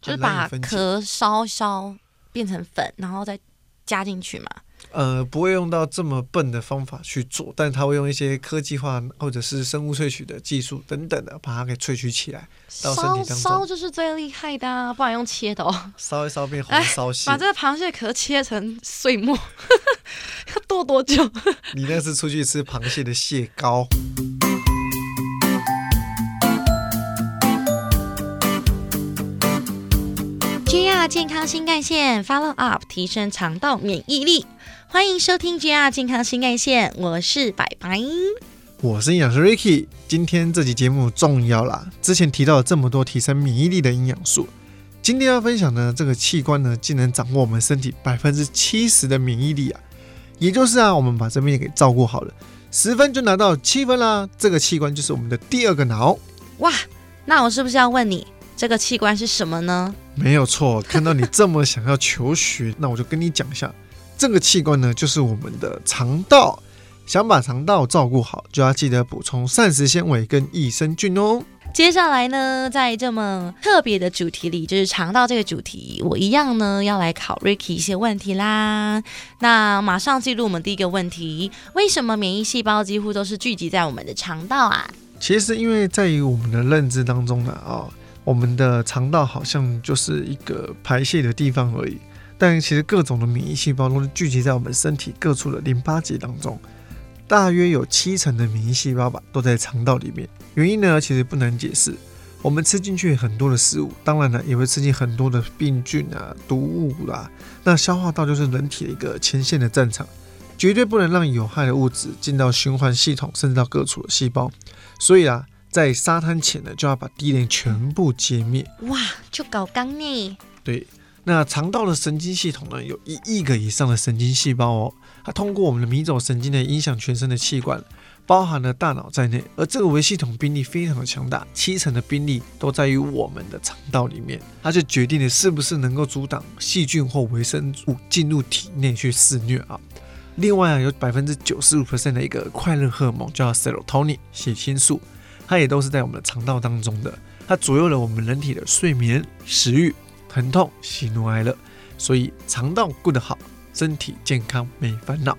就是把壳烧烧变成粉，然后再加进去嘛。呃，不会用到这么笨的方法去做，但它会用一些科技化或者是生物萃取的技术等等的，把它给萃取起来，到身烧体当中，烧就是最厉害的、啊，不然用切的哦。烧一烧变红哎烧蟹把。这个螃蟹壳切成碎末，要剁多久？你那是出去吃螃蟹的蟹膏。JR 健康新干线 Follow Up 提升肠道免疫力，欢迎收听 JR 健康新干线，我是白白。我是营养师 Ricky，今天这集节目重要啦！之前提到了这么多提升免疫力的营养素，今天要分享的这个器官呢，竟能掌握我们身体百分之七十的免疫力啊！也就是啊，我们把这边给照顾好了，十分就拿到七分啦。这个器官就是我们的第二个脑，哇，那我是不是要问你，这个器官是什么呢？没有错。看到你这么想要求学，那我就跟你讲一下，这个器官呢，就是我们的肠道。想把肠道照顾好，就要记得补充膳食纤维跟益生菌哦。接下来呢，在这么特别的主题里，就是肠道这个主题，我一样呢要来考 Ricky 一些问题啦。那马上进入我们第一个问题：为什么免疫细胞几乎都是聚集在我们的肠道啊？其实，因为在于我们的认知当中呢，啊、我们的肠道好像就是一个排泄的地方而已，但其实各种的免疫细胞都是聚集在我们身体各处的淋巴结当中，大约有七成的免疫细胞吧都在肠道里面。原因呢，其实不难解释。我们吃进去很多的食物，当然呢，也会吃进很多的病菌啊、毒物啦。那消化道就是人体的一个前线的战场，绝对不能让有害的物质进到循环系统，甚至到各处的细胞。所以啊，在沙滩前呢，就要把地雷全部歼灭。哇，就搞刚呢！对，那肠道的神经系统呢，有一亿个以上的神经细胞哦，它通过我们的迷走神经呢，影响全身的器官，包含了大脑在内。而这个微系统兵力非常的强大，七成的兵力都在于我们的肠道里面，它就决定了是不是能够阻挡细菌或微生物进入体内去肆虐啊。另外啊，有百分之九十五 percent 的一个快乐荷尔蒙叫 serotonin 血清素，它也都是在我们的肠道当中的，它左右了我们人体的睡眠、食欲、疼痛、喜怒哀乐。所以肠道顾得好，身体健康没烦恼。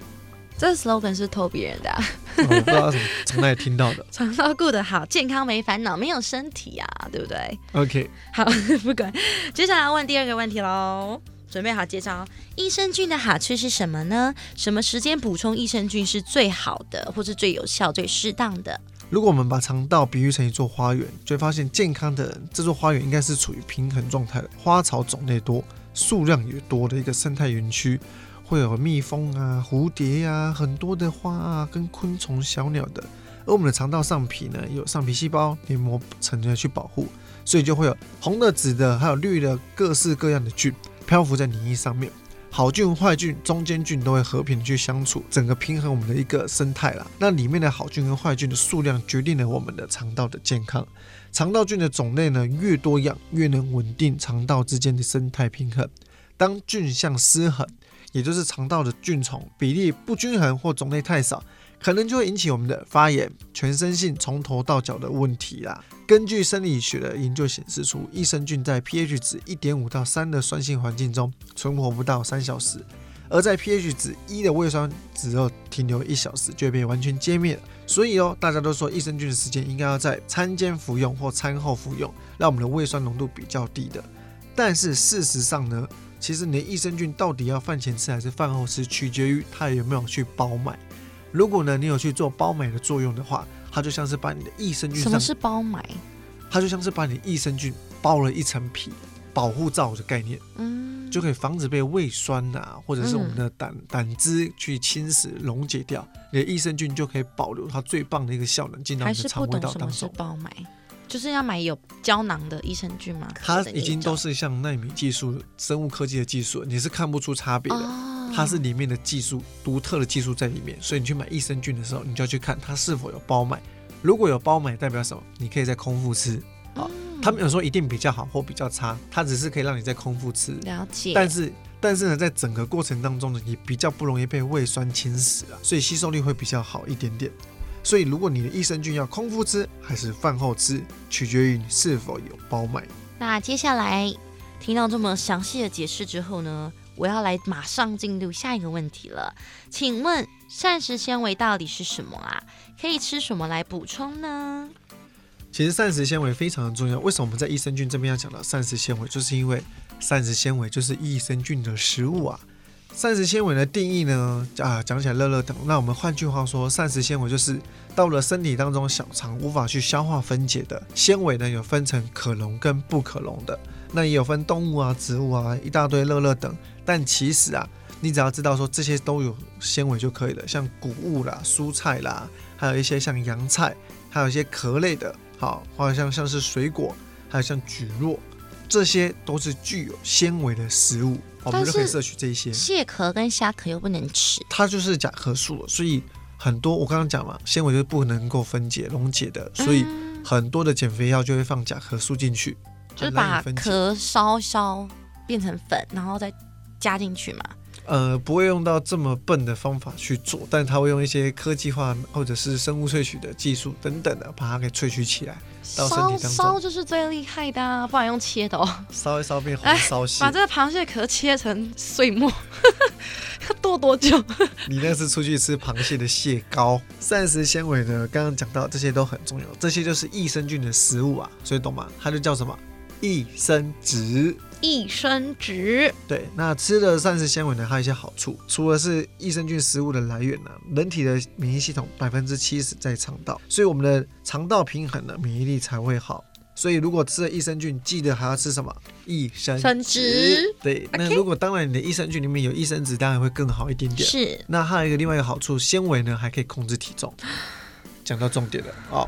这 slogan 是偷别人的、啊，哦我不知道从哪里听到的。肠道顾得好，健康没烦恼，没有身体啊，对不对？OK，好，不管。接下来问第二个问题喽，准备好介绍益生菌的好处是什么呢？什么时间补充益生菌是最好的，或是最有效、最适当的？如果我们把肠道比喻成一座花园，就会发现健康的人，这座花园应该是处于平衡状态的，花草种类多，数量也多的一个生态园区，会有蜜蜂啊、蝴蝶呀、很多的花啊，跟昆虫、小鸟的。而我们的肠道上皮呢，有上皮细胞、黏膜层的去保护，所以就会有红的、紫的，还有绿的各式各样的菌漂浮在黏液上面。好菌、坏菌、中间菌都会和平的去相处，整个平衡我们的一个生态啦。那里面的好菌跟坏菌的数量决定了我们的肠道的健康。肠道菌的种类呢越多样，越能稳定肠道之间的生态平衡。当菌相失衡，也就是肠道的菌虫比例不均衡或种类太少，可能就会引起我们的发炎、全身性从头到脚的问题啦。根据生理学的研究显示出，益生菌在 pH 值1.5到3的酸性环境中存活不到三小时，而在 pH 值一的胃酸只要停留一小时就会被完全歼灭。所以哦，大家都说益生菌的时间应该要在餐间服用或餐后服用，让我们的胃酸浓度比较低的。但是事实上呢，其实你的益生菌到底要饭前吃还是饭后吃，取决于它有没有去包买。如果呢你有去做包埋的作用的话，它就像是把你的益生菌什么是包埋？它就像是把你益生菌包了一层皮，保护罩的概念，嗯，就可以防止被胃酸啊，或者是我们的胆、胆汁去侵蚀溶解掉，你的益生菌就可以保留它最棒的一个效能进到还你的肠胃是不懂什么是道当中。包埋，就是要买有胶囊的益生菌吗？它已经都是像纳米技术、生物科技的技术，你是看不出差别的。哦，它是里面的技术独特的技术在里面，所以你去买益生菌的时候，你就要去看它是否有包买。如果有包买，代表什么？你可以在空腹吃。好嗯他们有说一定比较好或比较差，它只是可以让你在空腹吃。了解，但是但是呢，在整个过程当中呢，也比较不容易被胃酸侵蚀啊，所以吸收率会比较好一点点。所以如果你的益生菌要空腹吃还是饭后吃，取决于你是否有包买。那接下来听到这么详细的解释之后呢，我要来马上进入下一个问题了。请问膳食纤维到底是什么啊？可以吃什么来补充呢？其实膳食纤维非常的重要。为什么我们在益生菌这边要讲到膳食纤维？就是因为膳食纤维就是益生菌的食物啊。膳食纤维的定义呢，啊，讲起来乐乐等。那我们换句话说，膳食纤维就是到了身体当中小肠无法去消化分解的纤维呢，有分成可溶跟不可溶的。那也有分动物啊、植物啊，一大堆乐乐等。但其实啊，你只要知道说这些都有纤维就可以了，像谷物啦、蔬菜啦，还有一些像洋菜，还有一些壳类的，好，或者像像是水果，还有像菊络，这些都是具有纤维的食物，我们就可以摄取这些。蟹壳跟虾壳又不能吃，它就是甲壳素，所以很多我刚刚讲嘛，纤维就是不能够分解溶解的，所以很多的减肥药就会放甲壳素进去。就是把壳烧烧变成粉，然后再加进去嘛。呃，不会用到这么笨的方法去做，但他会用一些科技化或者是生物萃取的技术等等的，把它给萃取起来到身体当中。烧就是最厉害的，不然用切的哦。烧一烧变红烧蟹，把这个螃蟹壳切成碎末，要剁多久？你那是出去吃螃蟹的蟹膏。膳食纤维呢？刚刚讲到这些都很重要，这些就是益生菌的食物啊，所以懂吗？它就叫什么？益生值，益生值，对，那吃了膳食纤维呢，还有一些好处，除了是益生菌食物的来源呢，人体的免疫系统百分之七十在肠道，所以我们的肠道平衡了，免疫力才会好。所以如果吃了益生菌，记得还要吃什么？益生值。对，那如果当然你的益生菌里面有益生值，当然会更好一点点。是。那还有一个另外一个好处，纤维呢还可以控制体重。讲到重点了，哦，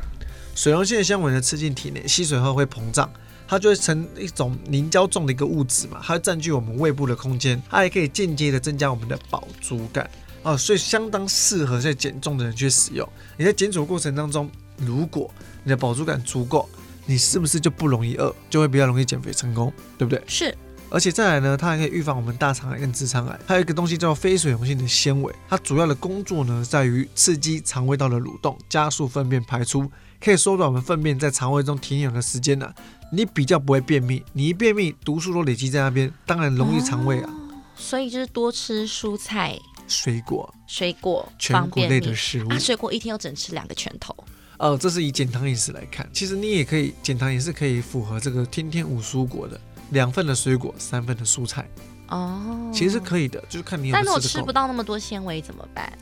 水溶性的纤维呢吃进体内，吸水后会膨胀。它就会成一种凝胶状的一个物质嘛，它会占据我们胃部的空间，它也可以间接的增加我们的饱足感啊，所以相当适合在减重的人去使用。你在减脂过程当中，如果你的饱足感足够，你是不是就不容易饿，就会比较容易减肥成功，对不对？是。而且再来呢，它还可以预防我们大肠癌跟直肠癌。还有一个东西叫非水溶性的纤维，它主要的工作呢，在于刺激肠胃道的蠕动，加速粪便排出，可以缩短我们粪便在肠胃中停留的时间呢。你比较不会便秘，你一便秘，毒素都累积在那边，当然容易肠胃啊。所以就是多吃蔬菜、水果、水果、全果类的食物。啊，水果一天要整吃两个拳头。哦，这是以减糖饮食来看，其实你也可以减糖也是可以符合这个天天五蔬果的，两份的水果，三份的蔬菜。哦，其实是可以的，就是看你。但是我吃不到那么多纤维怎么办？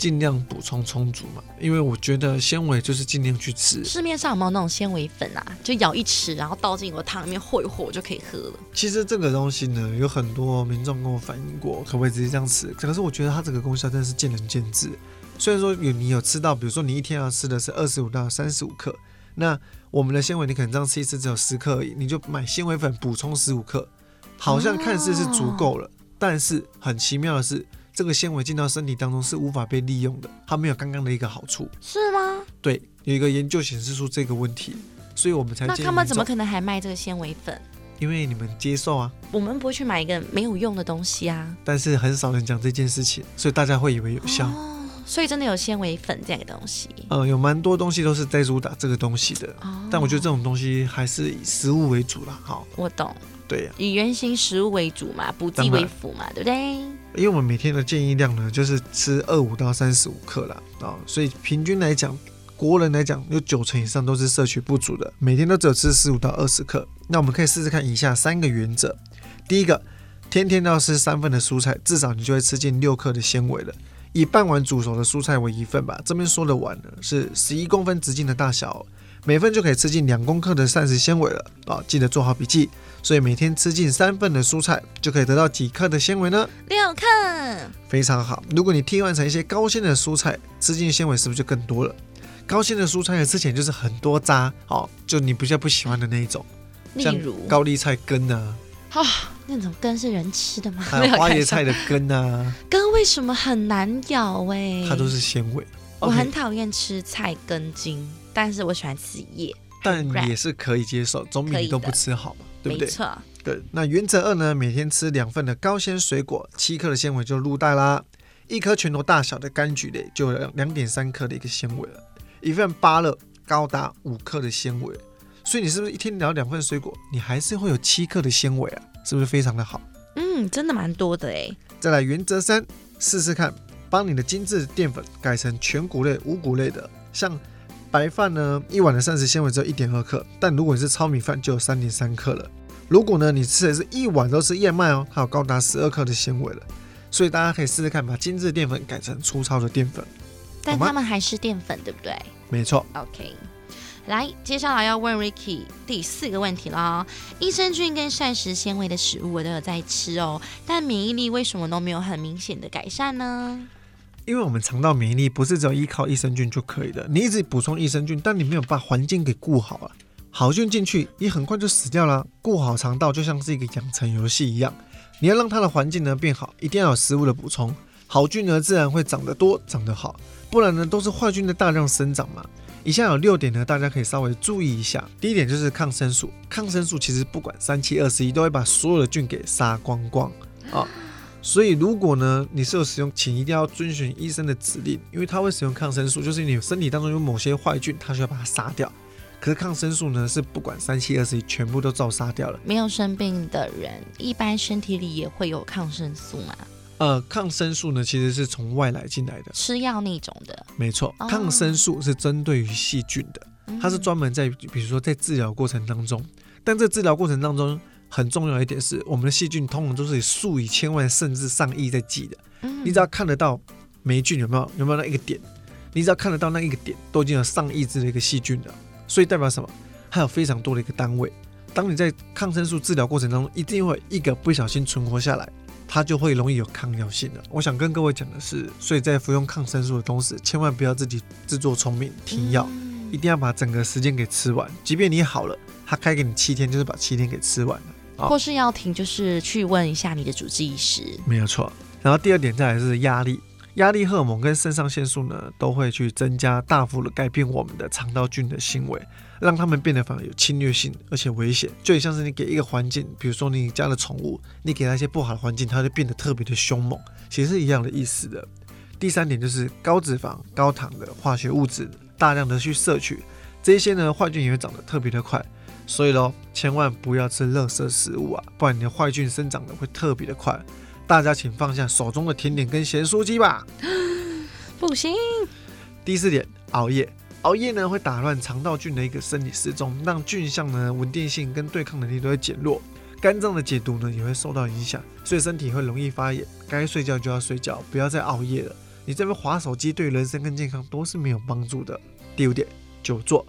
尽量补充充足嘛，因为我觉得纤维就是尽量去吃。市面上有没有那种纤维粉啊？就舀一匙，然后倒进我汤里面和一和就可以喝了。其实这个东西呢，有很多民众跟我反映过，可不可以直接这样吃？可是我觉得它这个功效真的是见仁见智。虽然说有你有吃到，比如说你一天要吃的是二十五到三十五克，那我们的纤维你可能这样吃一次只有十克而已，你就买纤维粉补充十五克，好像看似是足够了，但是很奇妙的是。这个纤维进到身体当中是无法被利用的，它没有刚刚的一个好处，是吗？对，有一个研究显示出这个问题，所以我们才那他们怎么可能还卖这个纤维粉？因为你们接受啊，我们不会去买一个没有用的东西啊。但是很少人讲这件事情，所以大家会以为有效。哦，所以真的有纤维粉这样的东西？呃，有蛮多东西都是在主打这个东西的。哦，但我觉得这种东西还是以食物为主啦。好，我懂。对，以原型食物为主嘛，补剂为辅嘛，对不对？因为我们每天的建议量呢，就是吃二五到三十五克啦，啊，所以平均来讲，国人来讲有九成以上都是摄取不足的，每天都只有吃十五到二十克。那我们可以试试看以下三个原则：第一个，天天都要吃三份的蔬菜，至少你就会吃进六克的纤维了。以半碗煮熟的蔬菜为一份吧，这边说的碗呢是十一公分直径的大小。每份就可以吃进两公克的膳食纤维了啊！记得做好笔记。所以每天吃进三份的蔬菜，就可以得到几克的纤维呢？六克，非常好。如果你替换成一些高纤的蔬菜，吃进纤维是不是就更多了？高纤的蔬菜吃起来就是很多渣，哦，就你比较不喜欢的那一种，例如高丽菜根啊，啊，那种根是人吃的吗？还有 花椰菜的根啊，根为什么很难咬？哎，它都是纤维。我很讨厌吃菜根茎。但是我喜欢吃叶，但也是可以接受，总比你都不吃好嘛，对不对？没错。对，那原则二呢？每天吃两份的高纤水果，七克的纤维就入袋啦。一颗拳头大小的柑橘类就有两点三克的一个纤维了。一份芭乐高达五克的纤维，所以你是不是一天聊两份水果，你还是会有七克的纤维啊？是不是非常的好？嗯，真的蛮多的哎。再来原则三，试试看，帮你的精致淀粉改成全谷类、五谷类的，像白饭呢，一碗的膳食纤维只有一点二克，但如果你是糙米饭，就有三点三克了。如果呢，你吃的是一碗都是燕麦哦，它有高达十二克的纤维了。所以大家可以试试看，把精致淀粉改成粗糙的淀粉。但他们还是淀粉，对不对？没错。OK，来，接下来要问 Ricky 第四个问题啦。益生菌跟膳食纤维的食物我都有在吃哦，但免疫力为什么都没有很明显的改善呢？因为我们肠道免疫力不是只有依靠益生菌就可以的，你一直补充益生菌，但你没有把环境给顾好啊，好菌进去，你很快就死掉了。顾好肠道就像是一个养成游戏一样，你要让它的环境呢变好，一定要有食物的补充，好菌呢自然会长得多，长得好。不然呢，都是坏菌的大量生长嘛。以下有六点呢，大家可以稍微注意一下。第一点就是抗生素，抗生素其实不管三七二十一，都会把所有的菌给杀光光啊。所以如果呢你是有使用，请一定要遵循医生的指令，因为他会使用抗生素，就是你身体当中有某些坏菌，他需要把它杀掉。可是抗生素呢是不管三七二十一，全部都照杀掉了。没有生病的人，一般身体里也会有抗生素嘛？呃，抗生素呢，其实是从外来进来的，吃药那种的。没错，抗生素是针对于细菌的，它是专门在，比如说在治疗过程当中。但这治疗过程当中很重要一点是，我们的细菌通常都是以数以千万甚至上亿在计的。你只要看得到霉菌有没有有没有那一个点，你只要看得到那一个点，都已经有上亿只的一个细菌了。所以代表什么？还有非常多的一个单位。当你在抗生素治疗过程当中，一定会一个不小心存活下来。它就会容易有抗药性的。我想跟各位讲的是，所以在服用抗生素的同时，千万不要自己自作聪明停药，一定要把整个时间给吃完。即便你好了，他开给你七天，就是把七天给吃完了。或是要停，就是去问一下你的主治医师。没有错。然后第二点再来是压力，压力荷尔蒙跟肾上腺素呢，都会去增加，大幅的改变我们的肠道菌的行为。让他们变得反而有侵略性，而且危险，就像是你给一个环境，比如说你家的宠物，你给它一些不好的环境，它就变得特别的凶猛，其实是一样的意思的。第三点就是高脂肪、高糖的化学物质大量的去摄取，这些呢坏菌也会长得特别的快，所以咯，千万不要吃垃圾食物啊，不然你的坏菌生长的会特别的快。大家请放下手中的甜点跟咸酥鸡吧，不行。第四点，熬夜。熬夜呢会打乱肠道菌的一个生理时钟，让菌相呢稳定性跟对抗能力都会减弱，肝脏的解毒呢也会受到影响，所以身体会容易发炎。该睡觉就要睡觉，不要再熬夜了。你这边划手机对人生跟健康都是没有帮助的。第五点，久坐，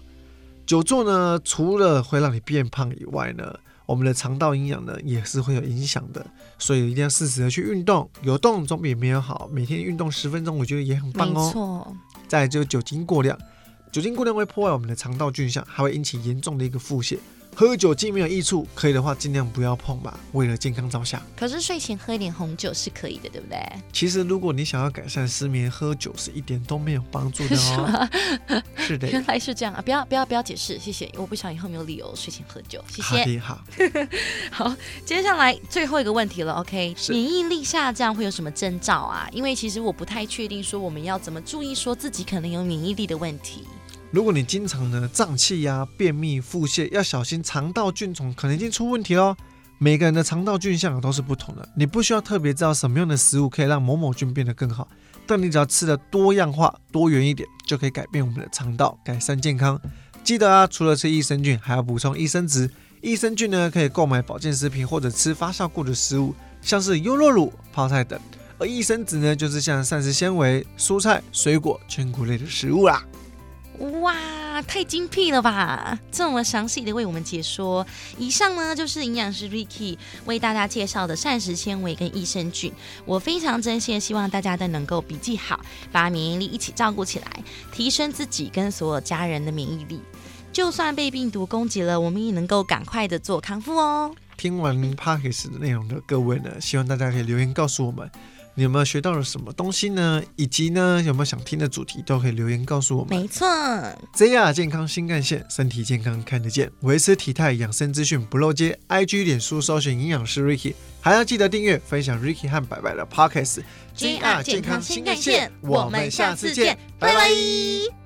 久坐呢除了会让你变胖以外呢，我们的肠道营养呢也是会有影响的，所以一定要适时的去运动，有动总比没有好。每天运动十分钟，我觉得也很棒哦。没错。再就是酒精过量。酒精过量会破坏我们的肠道菌相，还会引起严重的一个腹泻。喝酒既没有益处，可以的话尽量不要碰吧，为了健康着想。可是睡前喝一点红酒是可以的，对不对？其实如果你想要改善失眠，喝酒是一点都没有帮助的哦。是的，原来是这样啊！不要不要不要解释，谢谢。我不想以后没有理由睡前喝酒，谢谢。好，好，接下来最后一个问题了，OK？免疫力下降会有什么征兆啊？因为其实我不太确定，说我们要怎么注意，说自己可能有免疫力的问题。如果你经常呢胀气呀、便秘、腹泻，要小心肠道菌虫可能已经出问题喽。每个人的肠道菌相都是不同的，你不需要特别知道什么样的食物可以让某某菌变得更好，但你只要吃的多样化、多元一点，就可以改变我们的肠道，改善健康。记得啊，除了吃益生菌，还要补充益生质。益生菌呢，可以购买保健食品或者吃发酵过的食物，像是优酪乳、泡菜等。而益生质呢，就是像膳食纤维、蔬菜、水果、全谷类的食物啦。哇，太精辟了吧！这么详细的为我们解说。以上呢就是营养师 Ricky 为大家介绍的膳食纤维跟益生菌。我非常真心希望大家都能够笔记好，把免疫力一起照顾起来，提升自己跟所有家人的免疫力。就算被病毒攻击了，我们也能够赶快的做康复哦。听完 Parkes 的内容的各位呢，希望大家可以留言告诉我们。你有没有学到了什么东西呢？以及呢，有没有想听的主题都可以留言告诉我们。没错，ZR 健康新干线，身体健康看得见，维持体态养生资讯不漏接。IG 脸书搜寻营养师 Ricky，还要记得订阅分享 Ricky 和白白的 Podcast。ZR 健康新干线，我们下次见，拜拜。